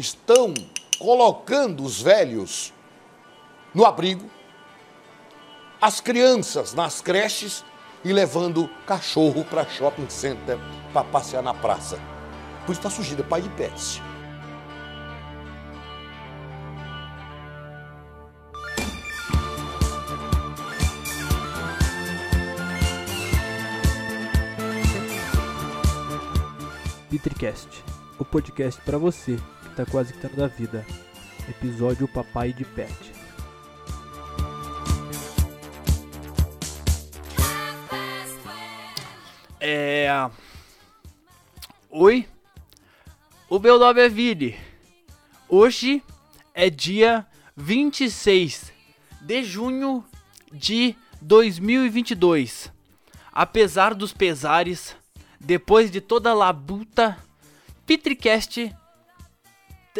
estão colocando os velhos no abrigo, as crianças nas creches e levando cachorro para shopping center para passear na praça. Por isso está surgindo pai de pets. Petricast, o podcast para você que tá quase quitando da vida. Episódio Papai de Pet. É. Oi, o meu nome é Vini. Hoje é dia 26 de junho de 2022. Apesar dos pesares, depois de toda a labuta, Petricast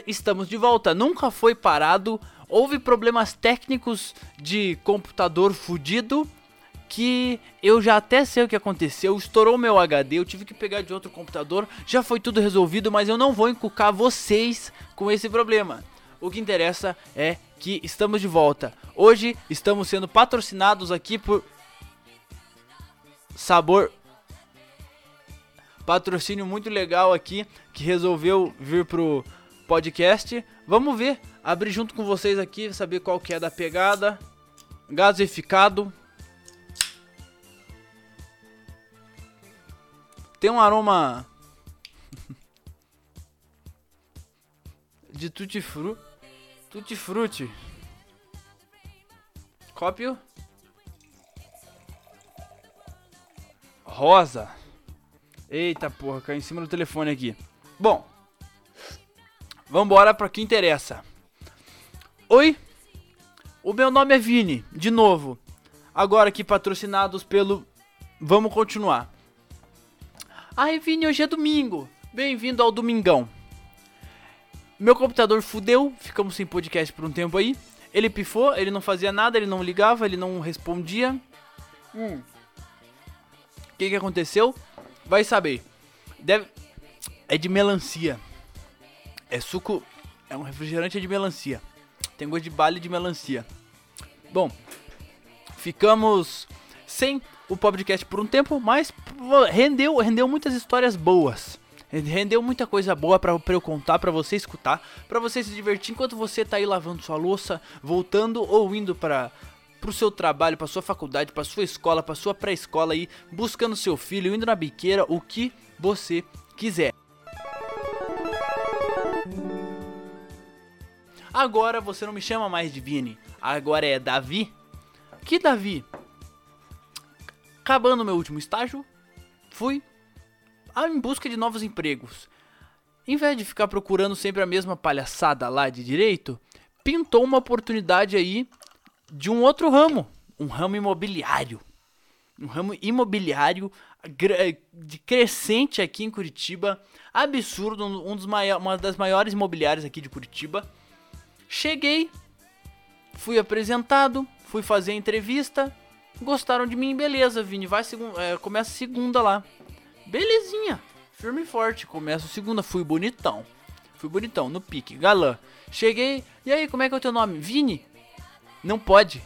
estamos de volta. Nunca foi parado. Houve problemas técnicos de computador fudido que eu já até sei o que aconteceu. Estourou meu HD, eu tive que pegar de outro computador. Já foi tudo resolvido, mas eu não vou encucar vocês com esse problema. O que interessa é que estamos de volta. Hoje estamos sendo patrocinados aqui por Sabor patrocínio muito legal aqui que resolveu vir pro podcast. Vamos ver, abrir junto com vocês aqui, saber qual que é da pegada. Gasificado. Tem um aroma de tutti fru, tutti frutti. Cópio. Rosa. Eita porra, caiu em cima do telefone aqui. Bom, vambora para o que interessa. Oi, o meu nome é Vini, de novo. Agora aqui patrocinados pelo. Vamos continuar. Ai, Vini, hoje é domingo. Bem-vindo ao Domingão. Meu computador fudeu, ficamos sem podcast por um tempo aí. Ele pifou, ele não fazia nada, ele não ligava, ele não respondia. Hum. O que, que aconteceu? Vai saber. Deve... É de melancia. É suco. É um refrigerante de melancia. Tem gosto de bale de melancia. Bom, ficamos sem o podcast por um tempo, mas rendeu, rendeu muitas histórias boas. Rendeu muita coisa boa para eu contar, para você escutar, para você se divertir enquanto você tá aí lavando sua louça, voltando ou indo para pro seu trabalho, pra sua faculdade, pra sua escola, pra sua pré-escola aí, buscando seu filho, indo na biqueira, o que você quiser. Agora você não me chama mais de Vini, agora é Davi. Que Davi? Acabando meu último estágio, fui em busca de novos empregos. Em vez de ficar procurando sempre a mesma palhaçada lá de direito, pintou uma oportunidade aí de um outro ramo, um ramo imobiliário. Um ramo imobiliário de crescente aqui em Curitiba, absurdo, um dos uma das maiores imobiliárias aqui de Curitiba. Cheguei, fui apresentado, fui fazer a entrevista, gostaram de mim, beleza, Vini, vai segunda, é, começa segunda lá. Belezinha, firme e forte, começa segunda, fui bonitão. Fui bonitão, no pique, galã. Cheguei, e aí, como é que é o teu nome? Vini? Não pode.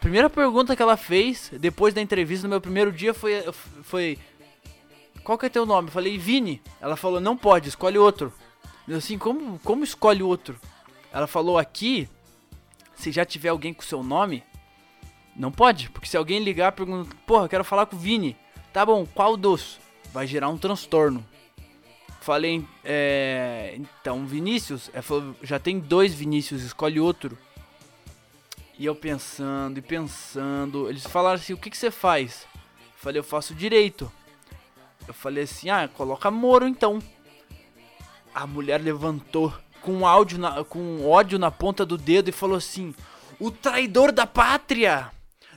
Primeira pergunta que ela fez depois da entrevista no meu primeiro dia foi foi qual que é teu nome? Eu falei Vini. Ela falou não pode, escolhe outro. Eu assim, como como escolhe outro? Ela falou aqui, se já tiver alguém com seu nome, não pode, porque se alguém ligar pergunta, porra, quero falar com o Vini. Tá bom, qual dos? Vai gerar um transtorno. Falei, é, então Vinícius, falou, já tem dois Vinícius, escolhe outro. E eu pensando e pensando. Eles falaram assim: o que, que você faz? Eu falei: eu faço direito. Eu falei assim: ah, coloca Moro então. A mulher levantou com áudio na, com ódio na ponta do dedo e falou assim: o traidor da pátria!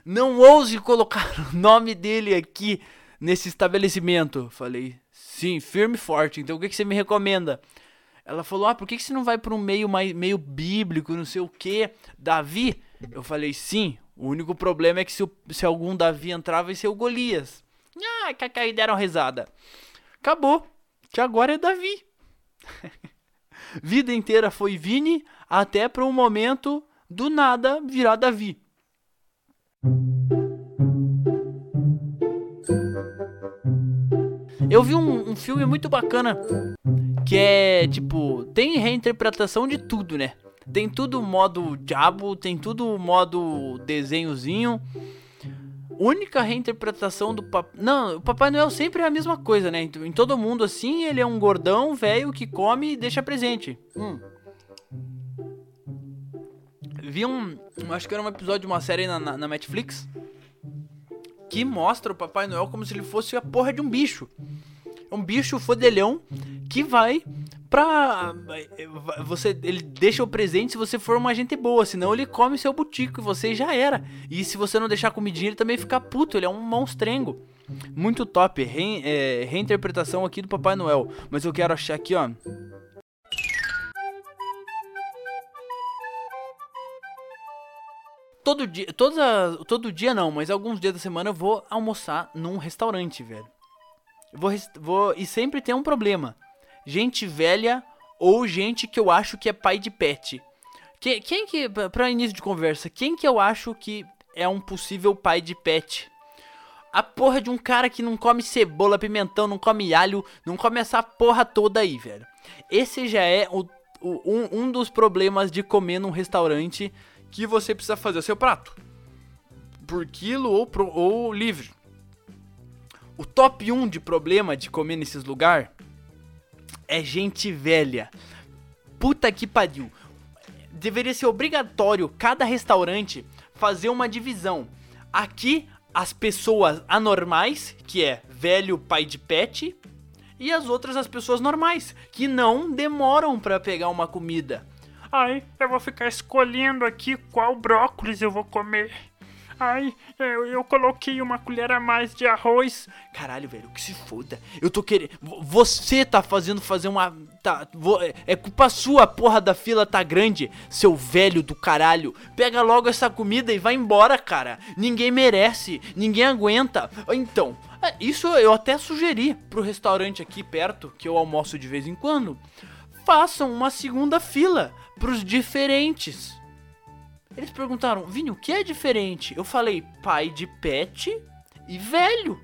Não ouse colocar o nome dele aqui nesse estabelecimento. Falei: sim, firme e forte. Então o que, que você me recomenda? Ela falou: ah, por que, que você não vai para um meio mais, meio bíblico, não sei o que? Davi? Eu falei, sim, o único problema é que se, se algum Davi entrar, vai ser o Golias. Ah, que deram risada. Acabou. Que agora é Davi. vida inteira foi Vini, até para um momento do nada virar Davi. Eu vi um, um, filme muito bacana que é tipo tem reinterpretação de tudo, né? Tem tudo modo diabo, tem tudo modo desenhozinho. Única reinterpretação do Papai. Não, o Papai Noel sempre é a mesma coisa, né? Em todo mundo assim, ele é um gordão velho que come e deixa presente. Hum. Vi um. Acho que era um episódio de uma série na, na, na Netflix que mostra o Papai Noel como se ele fosse a porra de um bicho. É um bicho fodelhão que vai pra. Você, ele deixa o presente se você for uma gente boa, senão ele come seu butico e você já era. E se você não deixar comidinha, ele também fica puto, ele é um monstrengo. Muito top, Re, é, reinterpretação aqui do Papai Noel. Mas eu quero achar aqui, ó. Todo dia, toda, todo dia não, mas alguns dias da semana eu vou almoçar num restaurante, velho. Vou, vou, e sempre tem um problema gente velha ou gente que eu acho que é pai de pet. Quem, quem que, pra início de conversa, quem que eu acho que é um possível pai de pet? A porra de um cara que não come cebola, pimentão, não come alho, não come essa porra toda aí, velho. Esse já é o, o, um, um dos problemas de comer num restaurante que você precisa fazer seu prato. Por quilo ou, pro, ou livre. O top 1 de problema de comer nesses lugares é gente velha. Puta que pariu. Deveria ser obrigatório cada restaurante fazer uma divisão. Aqui, as pessoas anormais, que é velho pai de pet, e as outras as pessoas normais, que não demoram para pegar uma comida. Ai, eu vou ficar escolhendo aqui qual brócolis eu vou comer. Ai, eu, eu coloquei uma colher a mais de arroz. Caralho, velho, que se foda. Eu tô querendo. Você tá fazendo fazer uma. Tá, é culpa sua, a porra da fila tá grande, seu velho do caralho. Pega logo essa comida e vai embora, cara. Ninguém merece, ninguém aguenta. Então, é, isso eu até sugeri pro restaurante aqui perto, que eu almoço de vez em quando. Façam uma segunda fila pros diferentes. Eles perguntaram, Vini, o que é diferente? Eu falei, pai de pet e velho.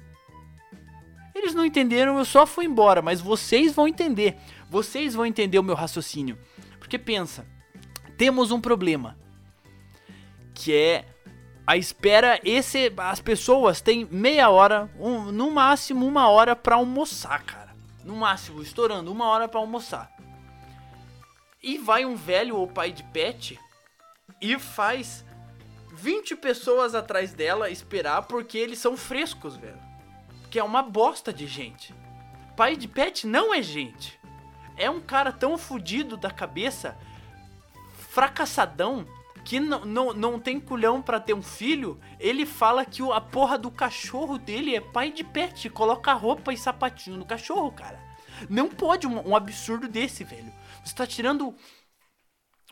Eles não entenderam, eu só fui embora, mas vocês vão entender. Vocês vão entender o meu raciocínio. Porque pensa, temos um problema. Que é a espera, esse as pessoas têm meia hora, um, no máximo uma hora para almoçar, cara. No máximo, estourando uma hora para almoçar. E vai um velho ou pai de pet e faz 20 pessoas atrás dela esperar porque eles são frescos, velho. Que é uma bosta de gente. Pai de pet não é gente. É um cara tão fudido da cabeça, fracassadão, que não, não, não tem culhão para ter um filho. Ele fala que a porra do cachorro dele é pai de pet. Coloca roupa e sapatinho no cachorro, cara. Não pode um, um absurdo desse, velho. Você tá tirando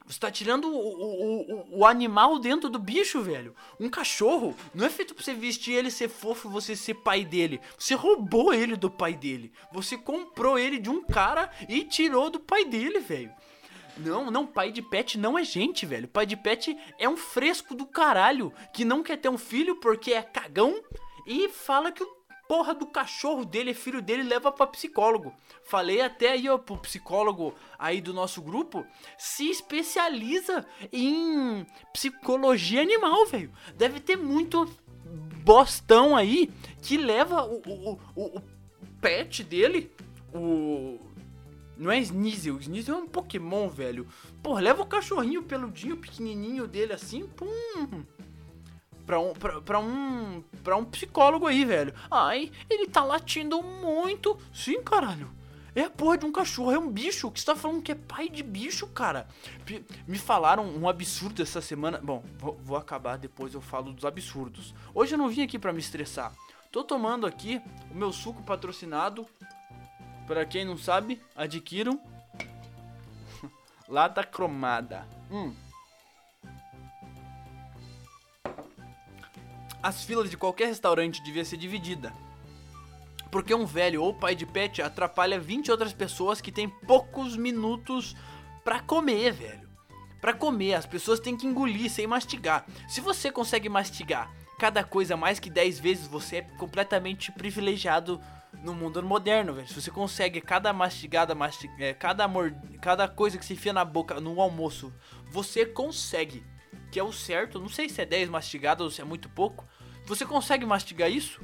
você tá tirando o, o, o, o, animal dentro do bicho, velho. Um cachorro não é feito pra você vestir ele, ser fofo você ser pai dele. Você roubou ele do pai dele. Você comprou ele de um cara e tirou do pai dele, velho. Não, não, pai de pet não é gente, velho. Pai de pet é um fresco do caralho que não quer ter um filho porque é cagão e fala que o porra do cachorro dele, filho dele, leva para psicólogo. Falei até aí, ó, pro psicólogo aí do nosso grupo, se especializa em psicologia animal, velho. Deve ter muito bostão aí que leva o, o, o, o pet dele, o. Não é Sneasel, Sneasel é um Pokémon, velho. Porra, leva o cachorrinho peludinho, pequenininho dele assim, pum pra um, pra, pra, um, pra um psicólogo aí, velho. Ai, ele tá latindo muito. Sim, caralho. É a porra de um cachorro, é um bicho. Que você tá falando que é pai de bicho, cara? Me falaram um absurdo essa semana. Bom, vou, vou acabar depois eu falo dos absurdos. Hoje eu não vim aqui para me estressar. Tô tomando aqui o meu suco patrocinado. Para quem não sabe, adquiram. Lata cromada. Hum. As filas de qualquer restaurante devia ser dividida. Porque um velho ou pai de pet atrapalha 20 outras pessoas que têm poucos minutos pra comer, velho. Pra comer, as pessoas têm que engolir sem mastigar. Se você consegue mastigar cada coisa mais que 10 vezes, você é completamente privilegiado no mundo moderno, velho. Se você consegue cada mastigada, mastig... é, cada, mord... cada coisa que se enfia na boca no almoço, você consegue. Que é o certo, não sei se é 10 mastigadas ou se é muito pouco. Você consegue mastigar isso?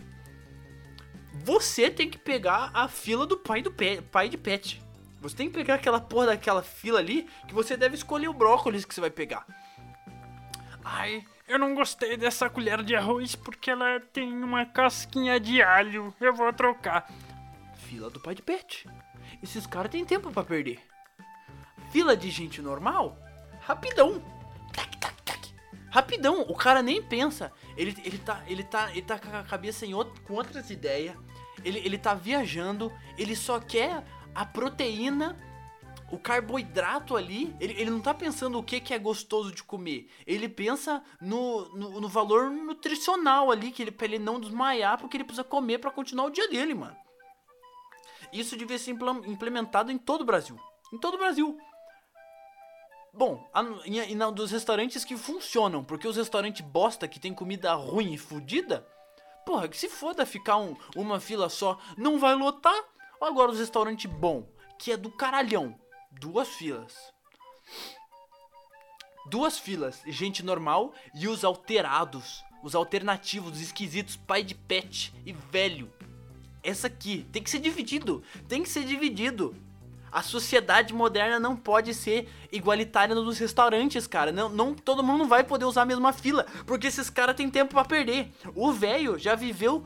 Você tem que pegar a fila do pai do pai de pet. Você tem que pegar aquela porra daquela fila ali que você deve escolher o brócolis que você vai pegar. Ai, eu não gostei dessa colher de arroz porque ela tem uma casquinha de alho. Eu vou trocar. Fila do pai de pet. Esses caras têm tempo pra perder. Fila de gente normal? Rapidão. Rapidão. O cara nem pensa. Ele, ele, tá, ele, tá, ele tá com a cabeça em outro, com outras ideias. Ele, ele tá viajando. Ele só quer a proteína, o carboidrato ali, ele, ele não tá pensando o que, que é gostoso de comer. Ele pensa no, no, no valor nutricional ali, que ele, pra ele não desmaiar, porque ele precisa comer para continuar o dia dele, mano. Isso devia ser implementado em todo o Brasil. Em todo o Brasil. Bom, e, e dos restaurantes que funcionam, porque os restaurantes bosta que tem comida ruim e fodida, porra, que se foda ficar um, uma fila só, não vai lotar. Agora os restaurantes bom, que é do caralhão. Duas filas. Duas filas, gente normal e os alterados, os alternativos, os esquisitos, pai de pet e velho. Essa aqui tem que ser dividido, tem que ser dividido. A sociedade moderna não pode ser igualitária nos restaurantes, cara. Não, não todo mundo não vai poder usar a mesma fila, porque esses caras têm tempo para perder. O velho já viveu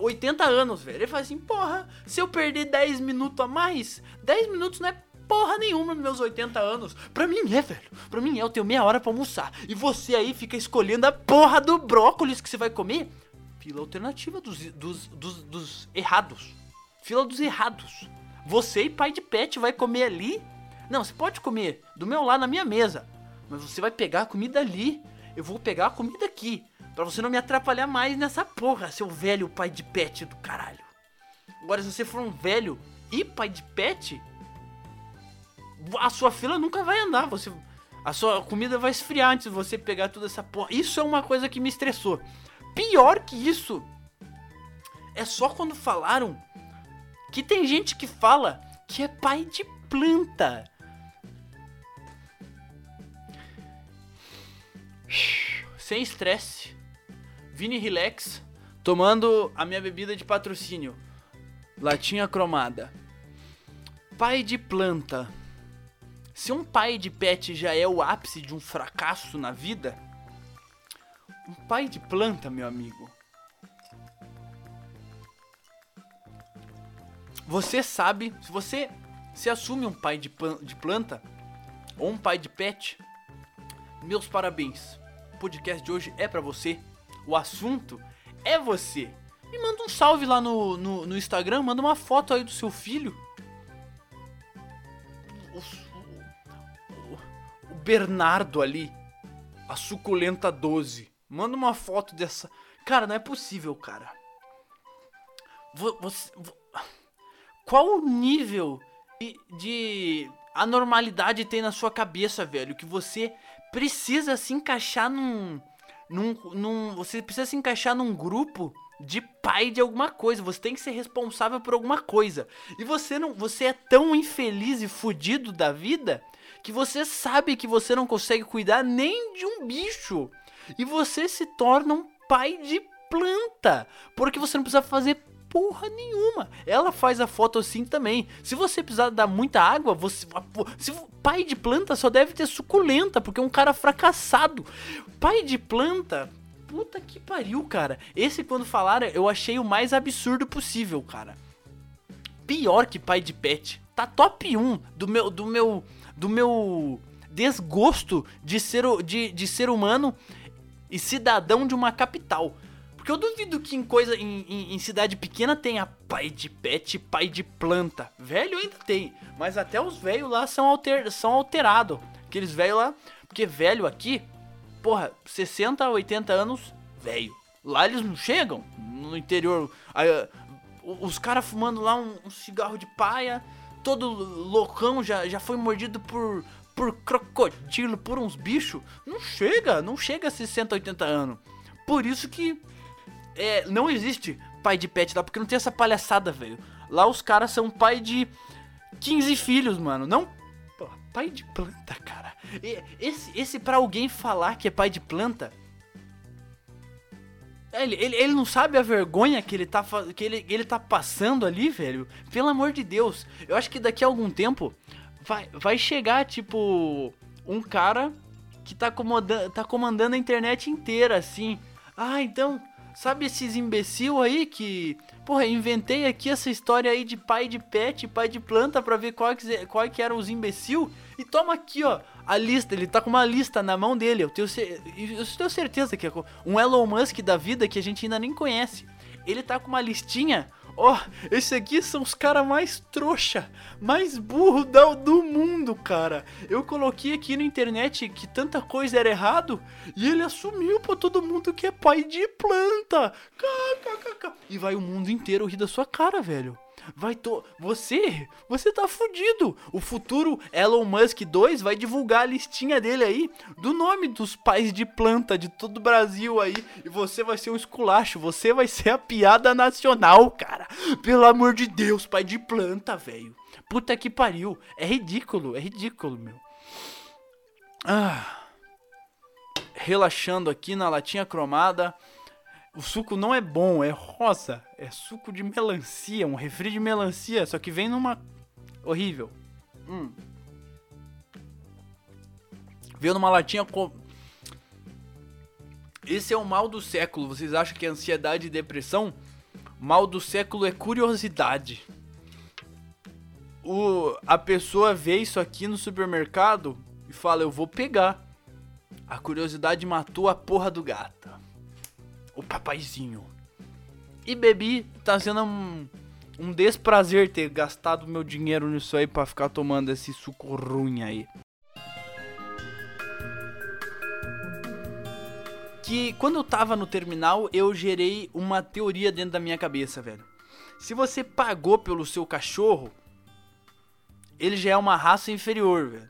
80 eh, anos, velho. Ele fala assim: "Porra, se eu perder 10 minutos a mais, 10 minutos não é porra nenhuma nos meus 80 anos. Pra mim é, velho. Pra mim é, eu tenho meia hora pra almoçar. E você aí fica escolhendo a porra do brócolis que você vai comer. Fila alternativa dos, dos, dos, dos errados. Fila dos errados. Você e pai de pet vai comer ali? Não, você pode comer do meu lado na minha mesa, mas você vai pegar a comida ali. Eu vou pegar a comida aqui, para você não me atrapalhar mais nessa porra, seu velho pai de pet do caralho. Agora, se você for um velho e pai de pet, a sua fila nunca vai andar. Você, a sua comida vai esfriar antes de você pegar toda essa porra. Isso é uma coisa que me estressou. Pior que isso, é só quando falaram que tem gente que fala que é pai de planta. Sem estresse. Vini Relax. Tomando a minha bebida de patrocínio. Latinha cromada. Pai de planta. Se um pai de pet já é o ápice de um fracasso na vida, um pai de planta, meu amigo, Você sabe, se você se assume um pai de, de planta ou um pai de pet, meus parabéns. O podcast de hoje é para você. O assunto é você. Me manda um salve lá no, no, no Instagram, manda uma foto aí do seu filho. O, o, o Bernardo ali, a suculenta 12. Manda uma foto dessa. Cara, não é possível, cara. Você, qual o nível de, de anormalidade tem na sua cabeça, velho? Que você precisa se encaixar num, num, num. Você precisa se encaixar num grupo de pai de alguma coisa. Você tem que ser responsável por alguma coisa. E você não. Você é tão infeliz e fudido da vida que você sabe que você não consegue cuidar nem de um bicho. E você se torna um pai de planta. Porque você não precisa fazer porra nenhuma. Ela faz a foto assim também. Se você precisar dar muita água, você. Se, pai de planta só deve ter suculenta, porque é um cara fracassado. Pai de planta. Puta que pariu, cara. Esse, quando falaram, eu achei o mais absurdo possível, cara. Pior que pai de pet. Tá top 1 do meu. do meu. do meu desgosto de ser, de, de ser humano e cidadão de uma capital. Porque eu duvido que em coisa em, em, em, cidade pequena tenha pai de pet, pai de planta. Velho ainda tem, mas até os velhos lá são, alter, são alterados. Aqueles velhos lá, porque velho aqui, porra, 60, 80 anos, velho. Lá eles não chegam no interior. Aí, os caras fumando lá um, um, cigarro de paia, todo loucão, já, já foi mordido por, por crocodilo, por uns bichos. Não chega, não chega a 60, 80 anos. Por isso que é, não existe pai de pet lá, porque não tem essa palhaçada, velho. Lá os caras são pai de 15 filhos, mano. Não. Pô, pai de planta, cara. Esse, esse pra alguém falar que é pai de planta. Ele, ele, ele não sabe a vergonha que ele, tá, que ele, ele tá passando ali, velho. Pelo amor de Deus. Eu acho que daqui a algum tempo vai, vai chegar, tipo, um cara que tá, tá comandando a internet inteira, assim. Ah, então, sabe esses imbecil aí que. Porra, inventei aqui essa história aí de pai de pet, pai de planta pra ver qual que, qual que eram os imbecil. E toma aqui, ó, a lista. Ele tá com uma lista na mão dele. Eu tenho, eu tenho certeza que é um Elon Musk da vida que a gente ainda nem conhece. Ele tá com uma listinha. Ó, esse aqui são os caras mais trouxa, mais burro da- do mundo, cara. Eu coloquei aqui na internet que tanta coisa era errado e ele assumiu pra todo mundo que é pai de planta. E vai o mundo inteiro rir da sua cara, velho. Vai to... Você, você tá fudido. O futuro Elon Musk 2 vai divulgar a listinha dele aí do nome dos pais de planta de todo o Brasil aí. E você vai ser um esculacho. Você vai ser a piada nacional, cara. Pelo amor de Deus, pai de planta, velho. Puta que pariu. É ridículo, é ridículo, meu. Ah. Relaxando aqui na latinha cromada. O suco não é bom, é rosa. É suco de melancia, um refri de melancia, só que vem numa. Horrível. Hum. Veio numa latinha com. Esse é o mal do século. Vocês acham que é ansiedade e depressão? Mal do século é curiosidade. O, a pessoa vê isso aqui no supermercado e fala: Eu vou pegar. A curiosidade matou a porra do gato o papaizinho. E bebi, tá sendo um, um desprazer ter gastado meu dinheiro nisso aí pra ficar tomando esse suco ruim aí. Que quando eu tava no terminal, eu gerei uma teoria dentro da minha cabeça, velho. Se você pagou pelo seu cachorro, ele já é uma raça inferior, velho.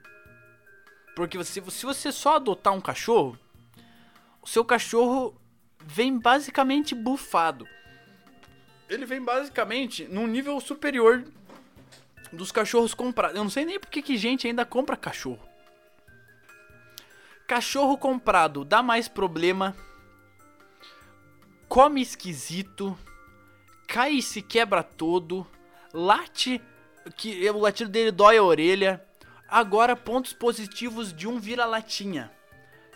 Porque se você só adotar um cachorro, o seu cachorro vem basicamente bufado. Ele vem basicamente num nível superior dos cachorros comprados. Eu não sei nem por que que gente ainda compra cachorro. Cachorro comprado dá mais problema. Come esquisito. Cai e se quebra todo. Late. Que o latido dele dói a orelha. Agora, pontos positivos de um vira-latinha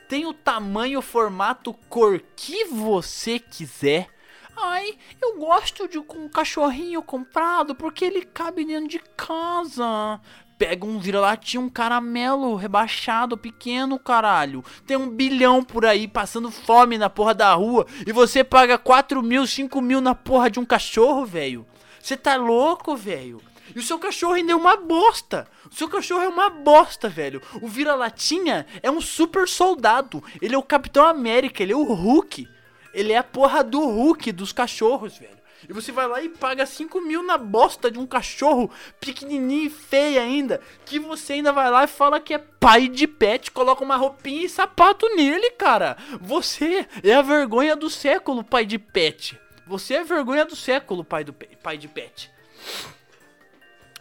tem o tamanho, formato, cor que você quiser. Ai, eu gosto de um cachorrinho comprado porque ele cabe dentro de casa. Pega um vira-latinha, um caramelo rebaixado, pequeno, caralho. Tem um bilhão por aí passando fome na porra da rua e você paga 4 mil, 5 mil na porra de um cachorro, velho. Você tá louco, velho? E o seu cachorro ainda é uma bosta. O seu cachorro é uma bosta, velho. O vira-latinha é um super soldado. Ele é o Capitão América, ele é o Hulk. Ele é a porra do Hulk dos cachorros, velho. E você vai lá e paga 5 mil na bosta de um cachorro pequenininho e feio ainda. Que você ainda vai lá e fala que é pai de pet, coloca uma roupinha e sapato nele, cara. Você é a vergonha do século, pai de pet. Você é a vergonha do século, pai, do pai de pet.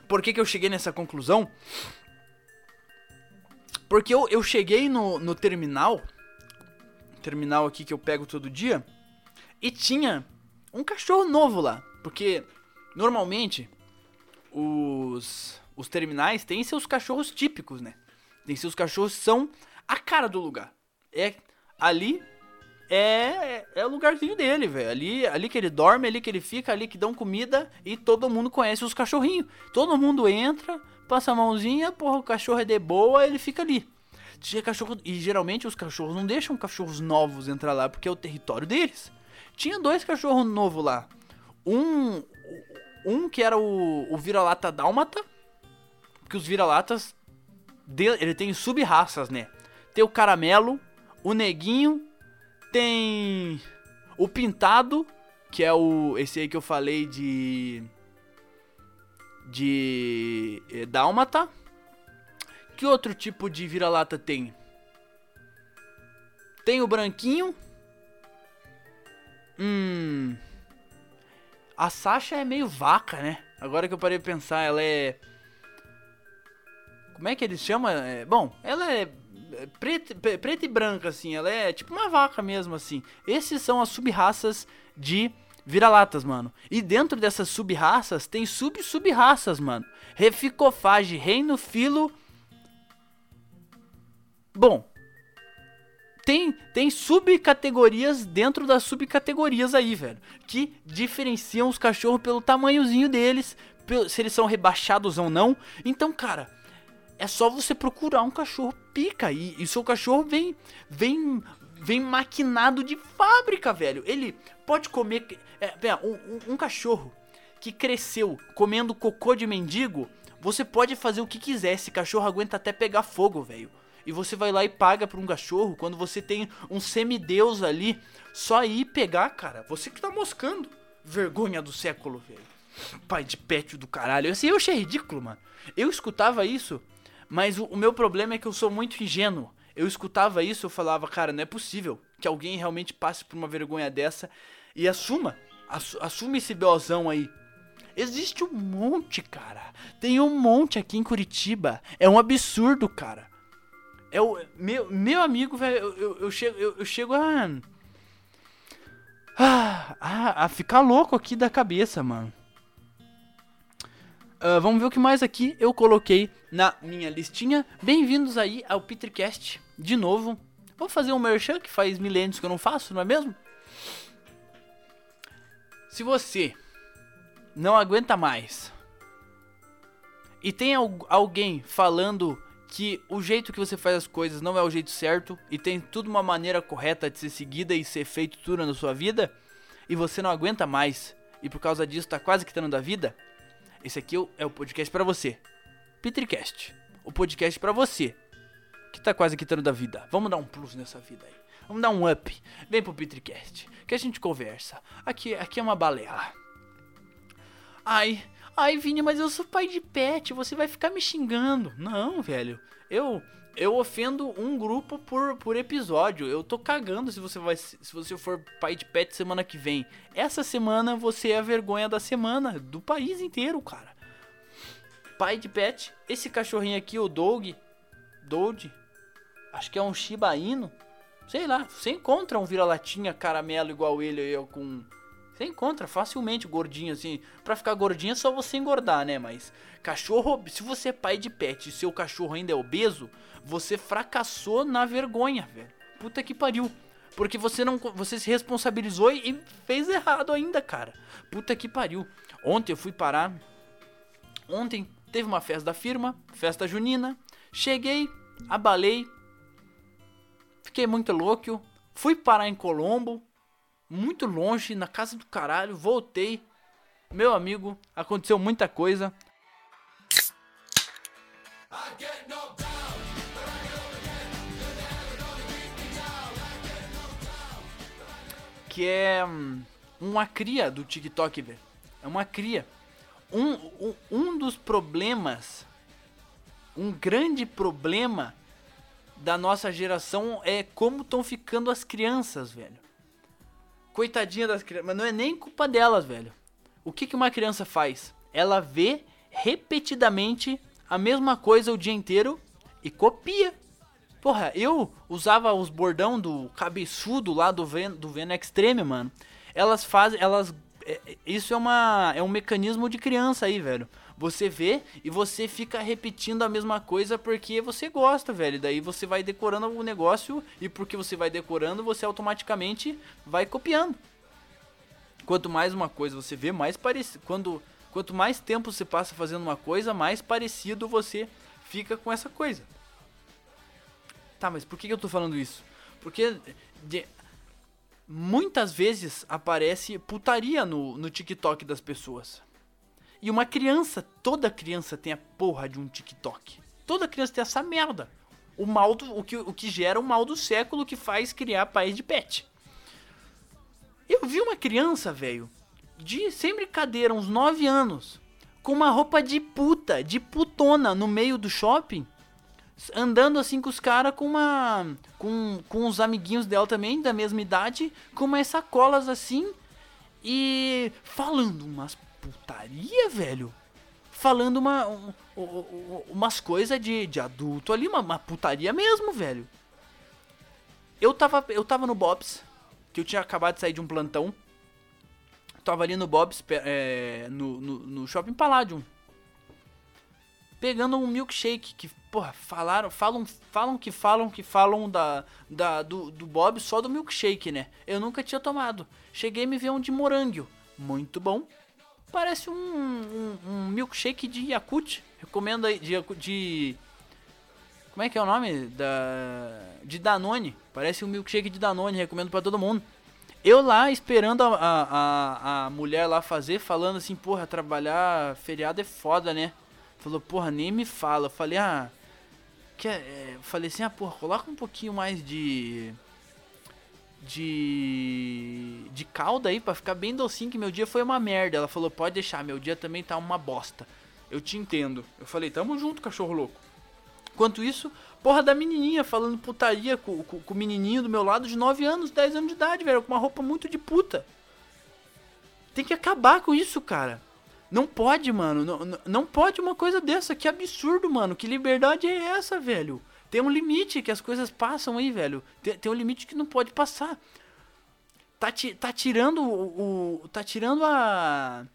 Por que, que eu cheguei nessa conclusão? Porque eu, eu cheguei no, no terminal, terminal aqui que eu pego todo dia, e tinha um cachorro novo lá. Porque normalmente os, os terminais têm seus cachorros típicos, né? Tem seus cachorros que são a cara do lugar. É ali é, é o lugarzinho dele, velho. Ali, ali que ele dorme, ali que ele fica, ali que dão comida e todo mundo conhece os cachorrinhos. Todo mundo entra, passa a mãozinha, porra, o cachorro é de boa, ele fica ali. Tinha cachorro e geralmente os cachorros não deixam cachorros novos entrar lá porque é o território deles. Tinha dois cachorros novos lá. Um um que era o, o vira-lata dálmata, porque os vira-latas ele tem sub-raças, né? Tem o caramelo, o neguinho tem o pintado, que é o esse aí que eu falei de de eh, dálmata. Que outro tipo de vira-lata tem? Tem o branquinho. Hum. A Sasha é meio vaca, né? Agora que eu parei de pensar, ela é. Como é que eles chamam? É, bom, ela é preta, preta e branca, assim. Ela é tipo uma vaca mesmo, assim. Esses são as sub-raças de vira-latas, mano. E dentro dessas sub-raças tem sub-sub-raças, mano. Reficofage, reino, filo. Bom, tem, tem subcategorias dentro das subcategorias aí, velho. Que diferenciam os cachorros pelo tamanhozinho deles, se eles são rebaixados ou não. Então, cara, é só você procurar um cachorro pica e, e seu cachorro vem vem vem maquinado de fábrica, velho. Ele pode comer é, um, um cachorro que cresceu comendo cocô de mendigo, você pode fazer o que quiser. Esse cachorro aguenta até pegar fogo, velho. E você vai lá e paga pra um cachorro quando você tem um semideus ali. Só ir pegar, cara. Você que tá moscando. Vergonha do século, velho. Pai de pet do caralho. Assim, eu achei ridículo, mano. Eu escutava isso mas o, o meu problema é que eu sou muito ingênuo. Eu escutava isso, eu falava, cara, não é possível que alguém realmente passe por uma vergonha dessa e assuma, assu assume esse beozão aí. Existe um monte, cara. Tem um monte aqui em Curitiba. É um absurdo, cara. É o meu, meu amigo, velho, eu, eu, eu, chego, eu, eu chego a, a, a ficar louco aqui da cabeça, mano. Uh, vamos ver o que mais aqui eu coloquei na minha listinha. Bem-vindos aí ao Petercast de novo. Vou fazer um merchan que faz milênios que eu não faço, não é mesmo? Se você não aguenta mais e tem alguém falando que o jeito que você faz as coisas não é o jeito certo e tem tudo uma maneira correta de ser seguida e ser feito tudo na sua vida e você não aguenta mais e por causa disso tá quase quitando da vida, esse aqui é o podcast para você. Petricast, o podcast para você que tá quase quitando da vida. Vamos dar um plus nessa vida aí. Vamos dar um up. Vem pro Petricast, que a gente conversa. Aqui, aqui é uma balela. Ai, ai, Vini, mas eu sou pai de pet, você vai ficar me xingando. Não, velho. Eu eu ofendo um grupo por, por episódio. Eu tô cagando se você vai se você for pai de pet semana que vem. Essa semana você é a vergonha da semana do país inteiro, cara. Pai de pet, esse cachorrinho aqui, o Dog, Dog, acho que é um Shiba Inu. Sei lá, você encontra um vira-latinha caramelo igual ele eu com você encontra facilmente gordinho assim. Pra ficar gordinho é só você engordar, né? Mas cachorro, se você é pai de pet e seu cachorro ainda é obeso, você fracassou na vergonha, velho. Puta que pariu. Porque você não você se responsabilizou e fez errado ainda, cara. Puta que pariu. Ontem eu fui parar. Ontem teve uma festa da firma, festa junina. Cheguei, abalei. Fiquei muito louco. Fui parar em Colombo muito longe, na casa do caralho, voltei. Meu amigo, aconteceu muita coisa. Que é hum, uma cria do TikTok, velho. É uma cria. Um, um, um dos problemas, um grande problema da nossa geração é como estão ficando as crianças, velho. Coitadinha das crianças. Mas não é nem culpa delas, velho. O que, que uma criança faz? Ela vê repetidamente a mesma coisa o dia inteiro e copia. Porra, eu usava os bordão do cabeçudo lá do Ven, do Ven Extreme, mano. Elas fazem, elas é, isso é uma é um mecanismo de criança aí, velho. Você vê e você fica repetindo a mesma coisa porque você gosta, velho. Daí você vai decorando o negócio e porque você vai decorando, você automaticamente vai copiando. Quanto mais uma coisa você vê, mais parecido. Quando quanto mais tempo você passa fazendo uma coisa, mais parecido você fica com essa coisa. Tá, mas por que eu tô falando isso? Porque de, muitas vezes aparece putaria no, no TikTok das pessoas. E uma criança, toda criança tem a porra de um TikTok. Toda criança tem essa merda. O mal do, o, que, o que gera o mal do século que faz criar país de pet. Eu vi uma criança, velho, de sem brincadeira, uns 9 anos, com uma roupa de puta, de putona, no meio do shopping. Andando assim com os caras com uma. Com, com os amiguinhos dela também, da mesma idade, com umas sacolas assim. E falando umas putaria, velho. Falando uma, um, um, um, umas coisas de, de adulto ali, uma, uma putaria mesmo, velho. Eu tava, eu tava no Bob's, que eu tinha acabado de sair de um plantão. Tava ali no Bob's, é, no, no, no Shopping Palladium. Pegando um milkshake que, porra, falaram, falam, falam que falam que falam da, da do, do Bob só do milkshake, né? Eu nunca tinha tomado. Cheguei a me ver um de morango. Muito bom. Parece um, um, um milkshake de Yakut. Recomendo aí, de, de como é que é o nome? Da. De Danone. Parece um milkshake de Danone, recomendo para todo mundo. Eu lá esperando a, a, a, mulher lá fazer, falando assim, porra, trabalhar feriado é foda, né? Falou, porra, nem me fala. Eu falei, ah. Que, é, falei assim, ah, porra, coloca um pouquinho mais de. De. De calda aí pra ficar bem docinho, que meu dia foi uma merda. Ela falou, pode deixar, meu dia também tá uma bosta. Eu te entendo. Eu falei, tamo junto, cachorro louco. Enquanto isso, porra da menininha falando putaria com, com, com, o menininho do meu lado de 9 anos, 10 anos de idade, velho, com uma roupa muito de puta. Tem que acabar com isso, cara. Não pode, mano. Não, não pode uma coisa dessa. Que absurdo, mano. Que liberdade é essa, velho? Tem um limite que as coisas passam aí, velho. Tem, tem um limite que não pode passar. Tá, tá tirando o, o. Tá tirando a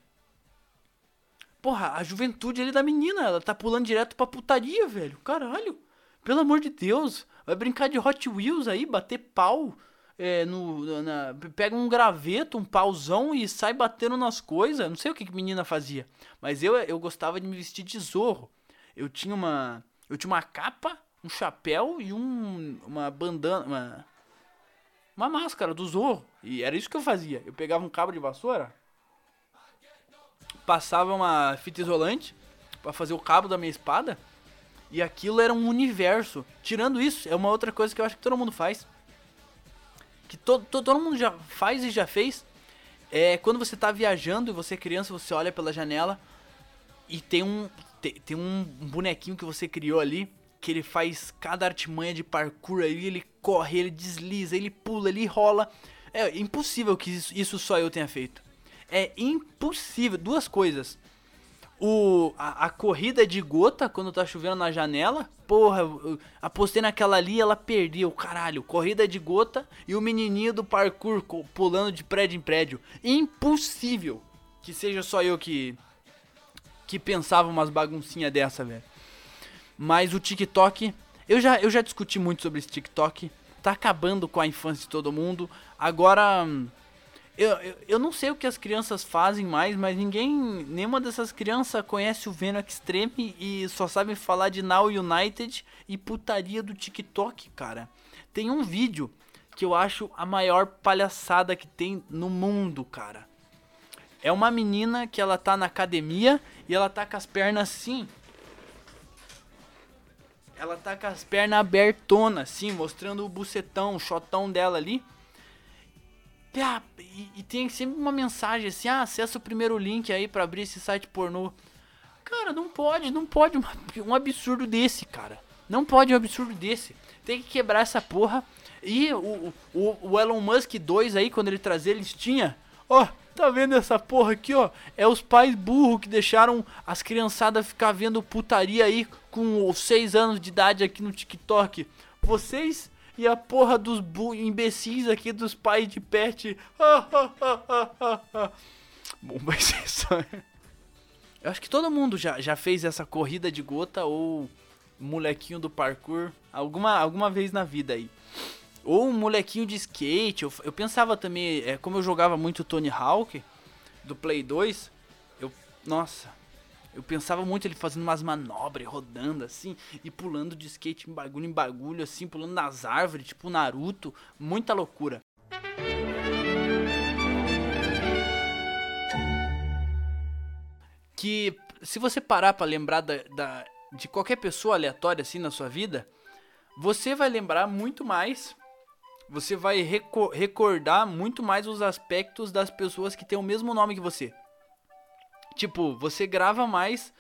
Porra, a juventude ali da menina, ela tá pulando direto pra putaria, velho. Caralho. Pelo amor de Deus. Vai brincar de Hot Wheels aí, bater pau. É, no, na, pega um graveto, um pauzão e sai batendo nas coisas. Não sei o que, que menina fazia. Mas eu, eu gostava de me vestir de zorro. Eu tinha uma. Eu tinha uma capa, um chapéu e um, uma bandana. Uma, uma máscara do zorro. E era isso que eu fazia. Eu pegava um cabo de vassoura passava uma fita isolante para fazer o cabo da minha espada. E aquilo era um universo. Tirando isso, é uma outra coisa que eu acho que todo mundo faz. Que todo, todo, todo mundo já faz e já fez. É quando você tá viajando e você é criança, você olha pela janela e tem um, tem, tem um bonequinho que você criou ali. Que ele faz cada artimanha de parkour aí, ele corre, ele desliza, ele pula, ele rola. É impossível que isso, isso só eu tenha feito é impossível. Duas coisas. O, a, a, corrida de gota quando tá chovendo na janela. Porra, apostei naquela ali ela perdeu. Caralho, corrida de gota e o menininho do parkour pulando de prédio em prédio. Impossível que seja só eu que que pensava umas baguncinha dessa, velho. Mas o TikTok, eu já eu já discuti muito sobre esse TikTok. Tá acabando com a infância de todo mundo. Agora eu, eu, eu, não sei o que as crianças fazem mais, mas ninguém, nenhuma dessas crianças conhece o Venom Extreme e só sabe falar de Now United e putaria do TikTok, cara. Tem um vídeo que eu acho a maior palhaçada que tem no mundo, cara. É uma menina que ela tá na academia e ela tá com as pernas assim. Ela tá com as pernas abertonas, assim, mostrando o bucetão, o chotão dela ali. E, e, tem sempre uma mensagem assim: ah, acessa o primeiro link aí para abrir esse site pornô. Cara, não pode, não pode um, absurdo desse, cara. Não pode um absurdo desse. Tem que quebrar essa porra. E o, o, o Elon Musk 2 aí, quando ele trazia listinha, ó, tá vendo essa porra aqui, ó? É os pais burros que deixaram as criançadas ficar vendo putaria aí com 6 anos de idade aqui no TikTok. Vocês e a porra dos imbecis aqui dos pais de pet. Bom, vai ser só. Eu acho que todo mundo já, já fez essa corrida de gota ou molequinho do parkour alguma, alguma vez na vida aí. Ou um molequinho de skate. Eu, eu pensava também, é, como eu jogava muito Tony Hawk do Play 2, eu. Nossa, eu pensava muito ele fazendo umas manobras, rodando assim, e pulando de skate em bagulho em bagulho, assim, pulando nas árvores, tipo Naruto. Muita loucura. Que se você parar para lembrar da, da, de qualquer pessoa aleatória assim na sua vida, você vai lembrar muito mais. Você vai recordar muito mais os aspectos das pessoas que têm o mesmo nome que você. Tipo, você grava mais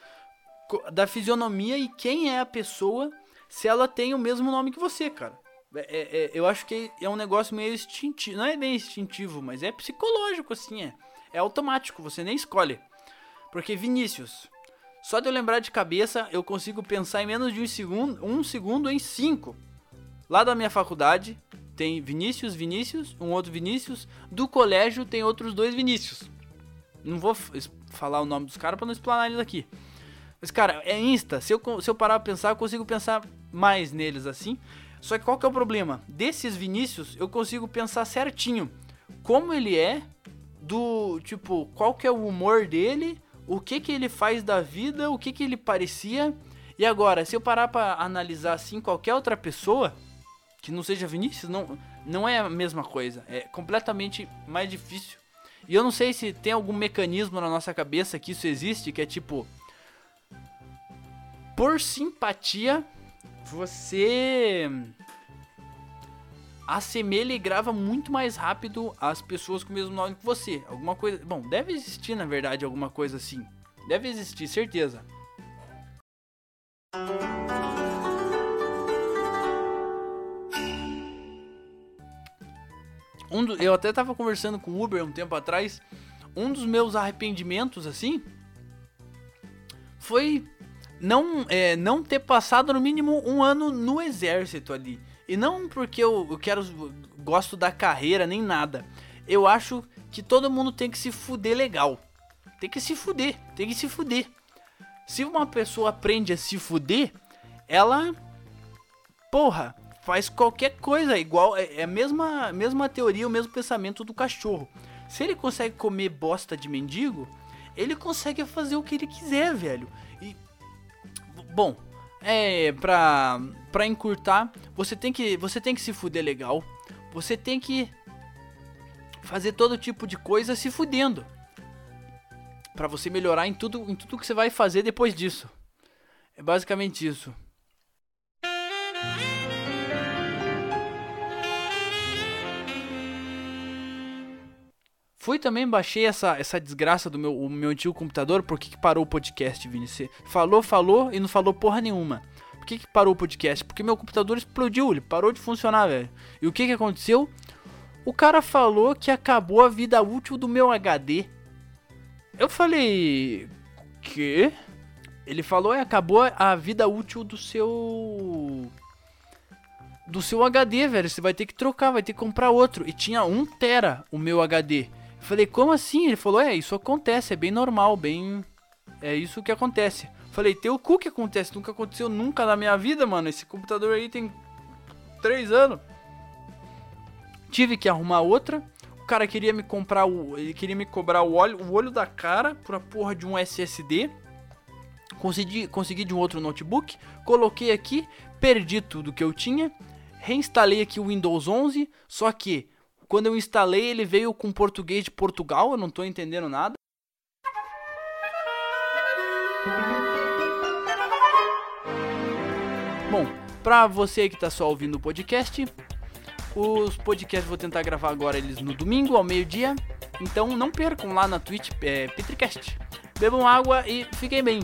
da fisionomia e quem é a pessoa se ela tem o mesmo nome que você, cara. É- é- é- eu acho que é um negócio meio instintivo. Não é bem instintivo, mas é psicológico, assim. É, é automático, você nem escolhe. Porque Vinícius, só de eu lembrar de cabeça, eu consigo pensar em menos de um segundo, um segundo em cinco. Lá da minha faculdade tem Vinícius, Vinícius, um outro Vinícius. Do colégio tem outros dois Vinícius. Não vou falar o nome dos caras pra não explanar eles aqui. Mas, cara, é Insta. Se eu, se eu parar pra pensar, eu consigo pensar mais neles assim. Só que qual que é o problema? Desses Vinícius, eu consigo pensar certinho como ele é, do tipo, qual que é o humor dele, o que que ele faz da vida, o que que ele parecia. E agora, se eu parar pra analisar assim qualquer outra pessoa que não seja Vinícius, não, não é a mesma coisa. É completamente mais difícil. E eu não sei se tem algum mecanismo na nossa cabeça que isso existe, que é tipo. Por simpatia, você assemelha e grava muito mais rápido as pessoas com o mesmo nome que você. Alguma coisa. Bom, deve existir na verdade alguma coisa assim. Deve existir, certeza. Um do- eu até tava conversando com o Uber um tempo atrás. Um dos meus arrependimentos, assim, foi não, é, não ter passado no mínimo um ano no exército ali. E não porque eu, eu quero gosto da carreira nem nada. Eu acho que todo mundo tem que se fuder legal. Tem que se fuder, tem que se fuder. Se uma pessoa aprende a se fuder, ela porra, faz qualquer coisa igual é é a mesma mesma teoria, o mesmo pensamento do cachorro. Se ele consegue comer bosta de mendigo, ele consegue fazer o que ele quiser, velho. E bom, é pra para encurtar, você tem que você tem que se fuder legal. Você tem que fazer todo tipo de coisa se fudendo. Pra você melhorar em tudo em tudo que você vai fazer depois disso. É basicamente isso. Fui também, baixei essa, essa desgraça do meu, o meu antigo computador. Por que, que parou o podcast, Vini? Você falou, falou e não falou porra nenhuma. Por que, que parou o podcast? Porque meu computador explodiu, ele parou de funcionar, velho. E o que, que aconteceu? O cara falou que acabou a vida útil do meu HD. Eu falei. Que? Ele falou, é, acabou a vida útil do seu. Do seu HD, velho. Você vai ter que trocar, vai ter que comprar outro. E tinha 1 tera o meu HD. Falei, como assim? Ele falou, é, isso acontece, é bem normal, bem. É isso que acontece. Falei, tem o cu que acontece, nunca aconteceu nunca na minha vida, mano. Esse computador aí tem 3 anos. Tive que arrumar outra. O cara queria me comprar o. Ele queria me cobrar o olho, o olho da cara por a porra de um SSD. Consegui, consegui de um outro notebook. Coloquei aqui, perdi tudo que eu tinha. Reinstalei aqui o Windows 11. Só que quando eu instalei, ele veio com português de Portugal. Eu não tô entendendo nada. Bom, pra você que tá só ouvindo o podcast, os podcasts vou tentar gravar agora eles no domingo ao meio-dia. Então não percam lá na Twitch, é, Petricast. Bebam água e fiquem bem.